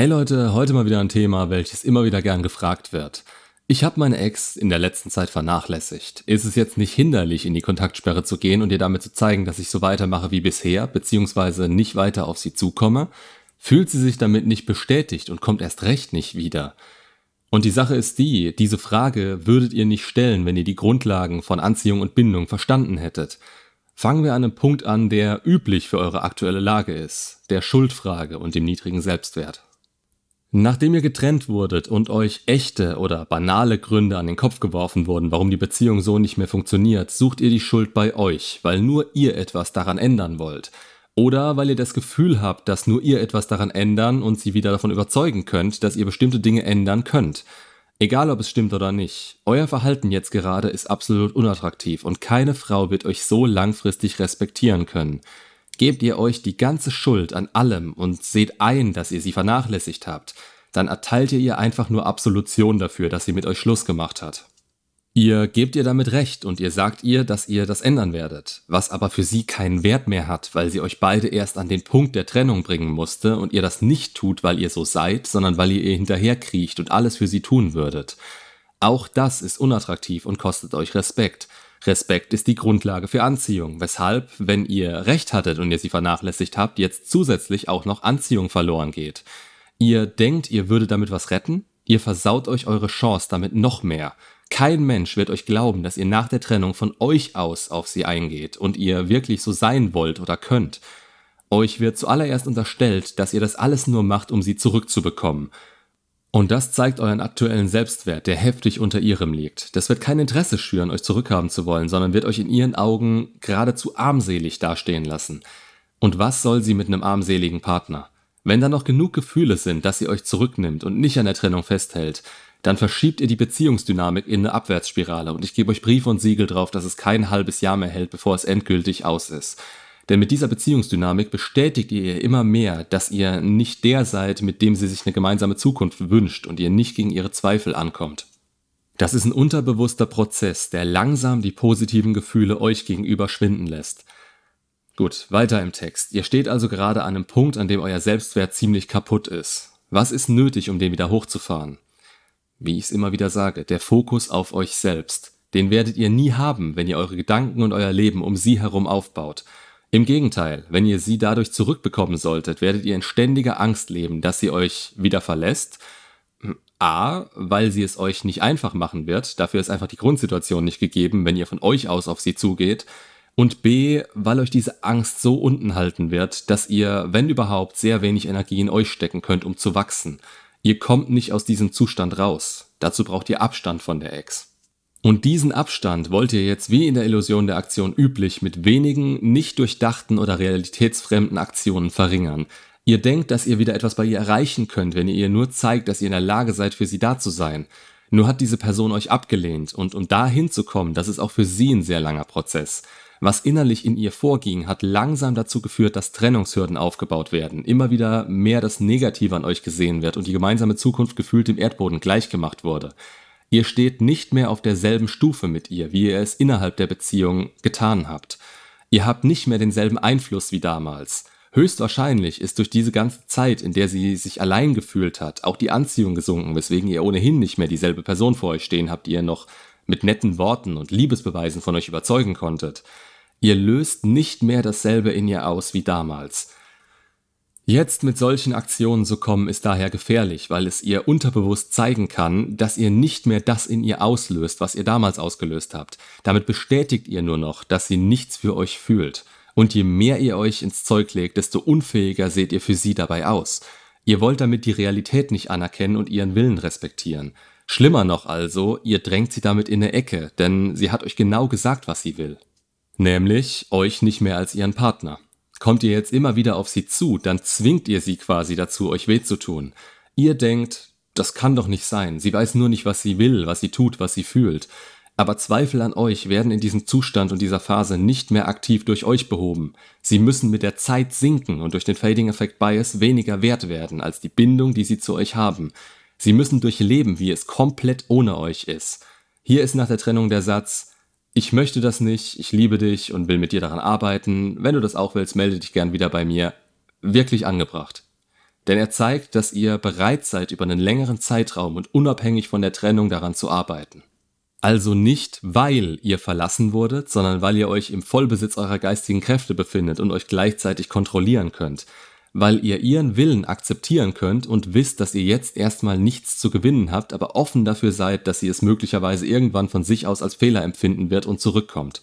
Hey Leute, heute mal wieder ein Thema, welches immer wieder gern gefragt wird. Ich habe meine Ex in der letzten Zeit vernachlässigt. Ist es jetzt nicht hinderlich, in die Kontaktsperre zu gehen und ihr damit zu zeigen, dass ich so weitermache wie bisher, beziehungsweise nicht weiter auf sie zukomme? Fühlt sie sich damit nicht bestätigt und kommt erst recht nicht wieder? Und die Sache ist die, diese Frage würdet ihr nicht stellen, wenn ihr die Grundlagen von Anziehung und Bindung verstanden hättet. Fangen wir an einem Punkt an, der üblich für eure aktuelle Lage ist, der Schuldfrage und dem niedrigen Selbstwert. Nachdem ihr getrennt wurdet und euch echte oder banale Gründe an den Kopf geworfen wurden, warum die Beziehung so nicht mehr funktioniert, sucht ihr die Schuld bei euch, weil nur ihr etwas daran ändern wollt. Oder weil ihr das Gefühl habt, dass nur ihr etwas daran ändern und sie wieder davon überzeugen könnt, dass ihr bestimmte Dinge ändern könnt. Egal ob es stimmt oder nicht, euer Verhalten jetzt gerade ist absolut unattraktiv und keine Frau wird euch so langfristig respektieren können. Gebt ihr euch die ganze Schuld an allem und seht ein, dass ihr sie vernachlässigt habt, dann erteilt ihr ihr einfach nur Absolution dafür, dass sie mit euch Schluss gemacht hat. Ihr gebt ihr damit recht und ihr sagt ihr, dass ihr das ändern werdet, was aber für sie keinen Wert mehr hat, weil sie euch beide erst an den Punkt der Trennung bringen musste und ihr das nicht tut, weil ihr so seid, sondern weil ihr ihr hinterherkriecht und alles für sie tun würdet. Auch das ist unattraktiv und kostet euch Respekt, Respekt ist die Grundlage für Anziehung, weshalb, wenn ihr recht hattet und ihr sie vernachlässigt habt, jetzt zusätzlich auch noch Anziehung verloren geht. Ihr denkt, ihr würdet damit was retten? Ihr versaut euch eure Chance damit noch mehr. Kein Mensch wird euch glauben, dass ihr nach der Trennung von euch aus auf sie eingeht und ihr wirklich so sein wollt oder könnt. Euch wird zuallererst unterstellt, dass ihr das alles nur macht, um sie zurückzubekommen. Und das zeigt euren aktuellen Selbstwert, der heftig unter ihrem liegt. Das wird kein Interesse schüren, euch zurückhaben zu wollen, sondern wird euch in ihren Augen geradezu armselig dastehen lassen. Und was soll sie mit einem armseligen Partner? Wenn da noch genug Gefühle sind, dass sie euch zurücknimmt und nicht an der Trennung festhält, dann verschiebt ihr die Beziehungsdynamik in eine Abwärtsspirale und ich gebe euch Brief und Siegel drauf, dass es kein halbes Jahr mehr hält, bevor es endgültig aus ist. Denn mit dieser Beziehungsdynamik bestätigt ihr ihr immer mehr, dass ihr nicht der seid, mit dem sie sich eine gemeinsame Zukunft wünscht und ihr nicht gegen ihre Zweifel ankommt. Das ist ein unterbewusster Prozess, der langsam die positiven Gefühle euch gegenüber schwinden lässt. Gut, weiter im Text. Ihr steht also gerade an einem Punkt, an dem euer Selbstwert ziemlich kaputt ist. Was ist nötig, um den wieder hochzufahren? Wie ich es immer wieder sage, der Fokus auf euch selbst. Den werdet ihr nie haben, wenn ihr eure Gedanken und euer Leben um sie herum aufbaut. Im Gegenteil, wenn ihr sie dadurch zurückbekommen solltet, werdet ihr in ständiger Angst leben, dass sie euch wieder verlässt. A, weil sie es euch nicht einfach machen wird, dafür ist einfach die Grundsituation nicht gegeben, wenn ihr von euch aus auf sie zugeht. Und B, weil euch diese Angst so unten halten wird, dass ihr, wenn überhaupt, sehr wenig Energie in euch stecken könnt, um zu wachsen. Ihr kommt nicht aus diesem Zustand raus. Dazu braucht ihr Abstand von der Ex. Und diesen Abstand wollt ihr jetzt wie in der Illusion der Aktion üblich mit wenigen, nicht durchdachten oder realitätsfremden Aktionen verringern. Ihr denkt, dass ihr wieder etwas bei ihr erreichen könnt, wenn ihr ihr nur zeigt, dass ihr in der Lage seid, für sie da zu sein. Nur hat diese Person euch abgelehnt und um da hinzukommen, das ist auch für sie ein sehr langer Prozess. Was innerlich in ihr vorging, hat langsam dazu geführt, dass Trennungshürden aufgebaut werden, immer wieder mehr das Negative an euch gesehen wird und die gemeinsame Zukunft gefühlt dem Erdboden gleichgemacht wurde. Ihr steht nicht mehr auf derselben Stufe mit ihr, wie ihr es innerhalb der Beziehung getan habt. Ihr habt nicht mehr denselben Einfluss wie damals. Höchstwahrscheinlich ist durch diese ganze Zeit, in der sie sich allein gefühlt hat, auch die Anziehung gesunken, weswegen ihr ohnehin nicht mehr dieselbe Person vor euch stehen habt, die ihr noch mit netten Worten und Liebesbeweisen von euch überzeugen konntet. Ihr löst nicht mehr dasselbe in ihr aus wie damals. Jetzt mit solchen Aktionen zu kommen, ist daher gefährlich, weil es ihr unterbewusst zeigen kann, dass ihr nicht mehr das in ihr auslöst, was ihr damals ausgelöst habt. Damit bestätigt ihr nur noch, dass sie nichts für euch fühlt. Und je mehr ihr euch ins Zeug legt, desto unfähiger seht ihr für sie dabei aus. Ihr wollt damit die Realität nicht anerkennen und ihren Willen respektieren. Schlimmer noch also, ihr drängt sie damit in eine Ecke, denn sie hat euch genau gesagt, was sie will. Nämlich euch nicht mehr als ihren Partner. Kommt ihr jetzt immer wieder auf sie zu, dann zwingt ihr sie quasi dazu, euch weh zu tun. Ihr denkt, das kann doch nicht sein. Sie weiß nur nicht, was sie will, was sie tut, was sie fühlt. Aber Zweifel an euch werden in diesem Zustand und dieser Phase nicht mehr aktiv durch euch behoben. Sie müssen mit der Zeit sinken und durch den Fading Effect Bias weniger wert werden als die Bindung, die sie zu euch haben. Sie müssen durchleben, wie es komplett ohne euch ist. Hier ist nach der Trennung der Satz, ich möchte das nicht, ich liebe dich und will mit dir daran arbeiten. Wenn du das auch willst, melde dich gern wieder bei mir. Wirklich angebracht. Denn er zeigt, dass ihr bereit seid, über einen längeren Zeitraum und unabhängig von der Trennung daran zu arbeiten. Also nicht, weil ihr verlassen wurdet, sondern weil ihr euch im Vollbesitz eurer geistigen Kräfte befindet und euch gleichzeitig kontrollieren könnt. Weil ihr ihren Willen akzeptieren könnt und wisst, dass ihr jetzt erstmal nichts zu gewinnen habt, aber offen dafür seid, dass sie es möglicherweise irgendwann von sich aus als Fehler empfinden wird und zurückkommt.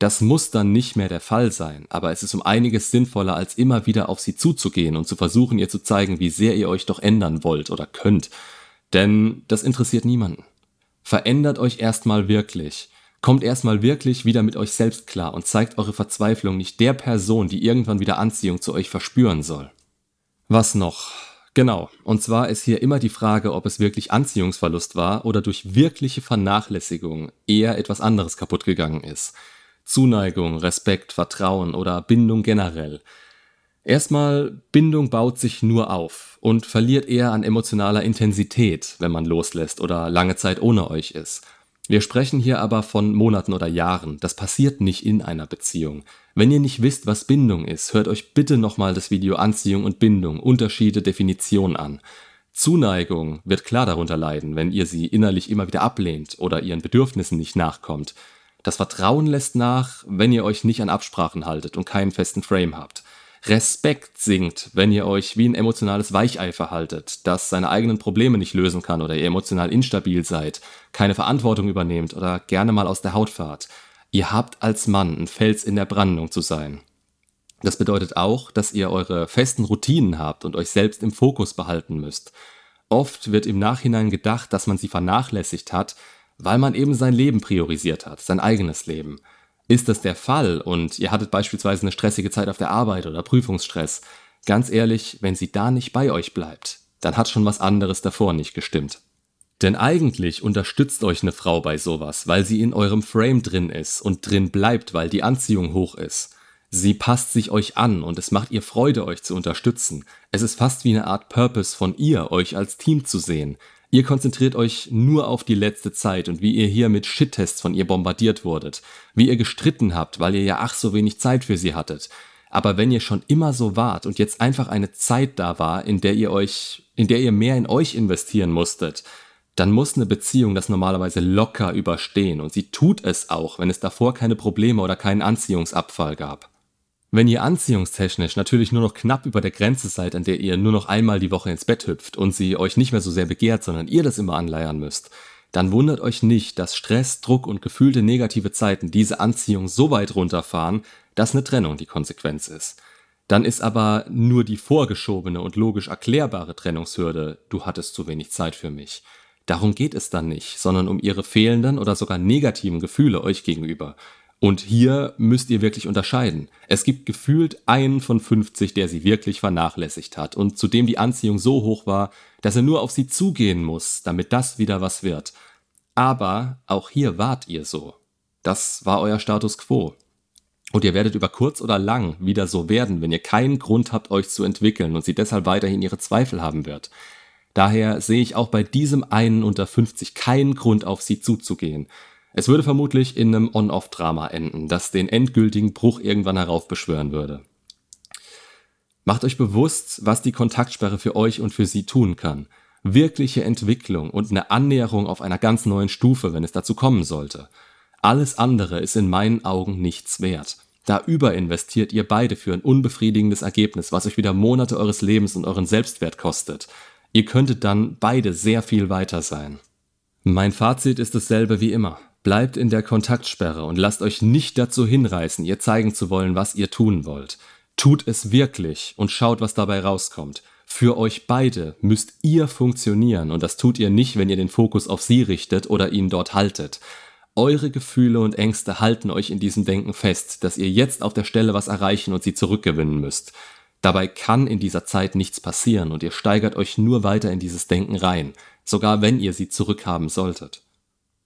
Das muss dann nicht mehr der Fall sein, aber es ist um einiges sinnvoller, als immer wieder auf sie zuzugehen und zu versuchen, ihr zu zeigen, wie sehr ihr euch doch ändern wollt oder könnt. Denn das interessiert niemanden. Verändert euch erstmal wirklich. Kommt erstmal wirklich wieder mit euch selbst klar und zeigt eure Verzweiflung nicht der Person, die irgendwann wieder Anziehung zu euch verspüren soll. Was noch? Genau, und zwar ist hier immer die Frage, ob es wirklich Anziehungsverlust war oder durch wirkliche Vernachlässigung eher etwas anderes kaputt gegangen ist. Zuneigung, Respekt, Vertrauen oder Bindung generell. Erstmal, Bindung baut sich nur auf und verliert eher an emotionaler Intensität, wenn man loslässt oder lange Zeit ohne euch ist. Wir sprechen hier aber von Monaten oder Jahren. Das passiert nicht in einer Beziehung. Wenn ihr nicht wisst, was Bindung ist, hört euch bitte nochmal das Video Anziehung und Bindung, Unterschiede, Definition an. Zuneigung wird klar darunter leiden, wenn ihr sie innerlich immer wieder ablehnt oder ihren Bedürfnissen nicht nachkommt. Das Vertrauen lässt nach, wenn ihr euch nicht an Absprachen haltet und keinen festen Frame habt. Respekt sinkt, wenn ihr euch wie ein emotionales Weichei verhaltet, das seine eigenen Probleme nicht lösen kann oder ihr emotional instabil seid, keine Verantwortung übernehmt oder gerne mal aus der Haut fahrt. Ihr habt als Mann ein Fels in der Brandung zu sein. Das bedeutet auch, dass ihr eure festen Routinen habt und euch selbst im Fokus behalten müsst. Oft wird im Nachhinein gedacht, dass man sie vernachlässigt hat, weil man eben sein Leben priorisiert hat, sein eigenes Leben. Ist das der Fall und ihr hattet beispielsweise eine stressige Zeit auf der Arbeit oder Prüfungsstress, ganz ehrlich, wenn sie da nicht bei euch bleibt, dann hat schon was anderes davor nicht gestimmt. Denn eigentlich unterstützt euch eine Frau bei sowas, weil sie in eurem Frame drin ist und drin bleibt, weil die Anziehung hoch ist. Sie passt sich euch an und es macht ihr Freude, euch zu unterstützen. Es ist fast wie eine Art Purpose von ihr, euch als Team zu sehen. Ihr konzentriert euch nur auf die letzte Zeit und wie ihr hier mit Shit-Tests von ihr bombardiert wurdet, wie ihr gestritten habt, weil ihr ja ach so wenig Zeit für sie hattet. Aber wenn ihr schon immer so wart und jetzt einfach eine Zeit da war, in der ihr euch, in der ihr mehr in euch investieren musstet, dann muss eine Beziehung das normalerweise locker überstehen und sie tut es auch, wenn es davor keine Probleme oder keinen Anziehungsabfall gab. Wenn ihr anziehungstechnisch natürlich nur noch knapp über der Grenze seid, an der ihr nur noch einmal die Woche ins Bett hüpft und sie euch nicht mehr so sehr begehrt, sondern ihr das immer anleiern müsst, dann wundert euch nicht, dass Stress, Druck und gefühlte negative Zeiten diese Anziehung so weit runterfahren, dass eine Trennung die Konsequenz ist. Dann ist aber nur die vorgeschobene und logisch erklärbare Trennungshürde, du hattest zu wenig Zeit für mich. Darum geht es dann nicht, sondern um ihre fehlenden oder sogar negativen Gefühle euch gegenüber, und hier müsst ihr wirklich unterscheiden. Es gibt gefühlt einen von 50, der sie wirklich vernachlässigt hat und zu dem die Anziehung so hoch war, dass er nur auf sie zugehen muss, damit das wieder was wird. Aber auch hier wart ihr so. Das war euer Status quo. Und ihr werdet über kurz oder lang wieder so werden, wenn ihr keinen Grund habt, euch zu entwickeln und sie deshalb weiterhin ihre Zweifel haben wird. Daher sehe ich auch bei diesem einen unter 50 keinen Grund, auf sie zuzugehen. Es würde vermutlich in einem On-Off-Drama enden, das den endgültigen Bruch irgendwann heraufbeschwören würde. Macht euch bewusst, was die Kontaktsperre für euch und für sie tun kann. Wirkliche Entwicklung und eine Annäherung auf einer ganz neuen Stufe, wenn es dazu kommen sollte. Alles andere ist in meinen Augen nichts wert. Da überinvestiert ihr beide für ein unbefriedigendes Ergebnis, was euch wieder Monate eures Lebens und euren Selbstwert kostet. Ihr könntet dann beide sehr viel weiter sein. Mein Fazit ist dasselbe wie immer. Bleibt in der Kontaktsperre und lasst euch nicht dazu hinreißen, ihr zeigen zu wollen, was ihr tun wollt. Tut es wirklich und schaut, was dabei rauskommt. Für euch beide müsst ihr funktionieren und das tut ihr nicht, wenn ihr den Fokus auf sie richtet oder ihn dort haltet. Eure Gefühle und Ängste halten euch in diesem Denken fest, dass ihr jetzt auf der Stelle was erreichen und sie zurückgewinnen müsst. Dabei kann in dieser Zeit nichts passieren und ihr steigert euch nur weiter in dieses Denken rein, sogar wenn ihr sie zurückhaben solltet.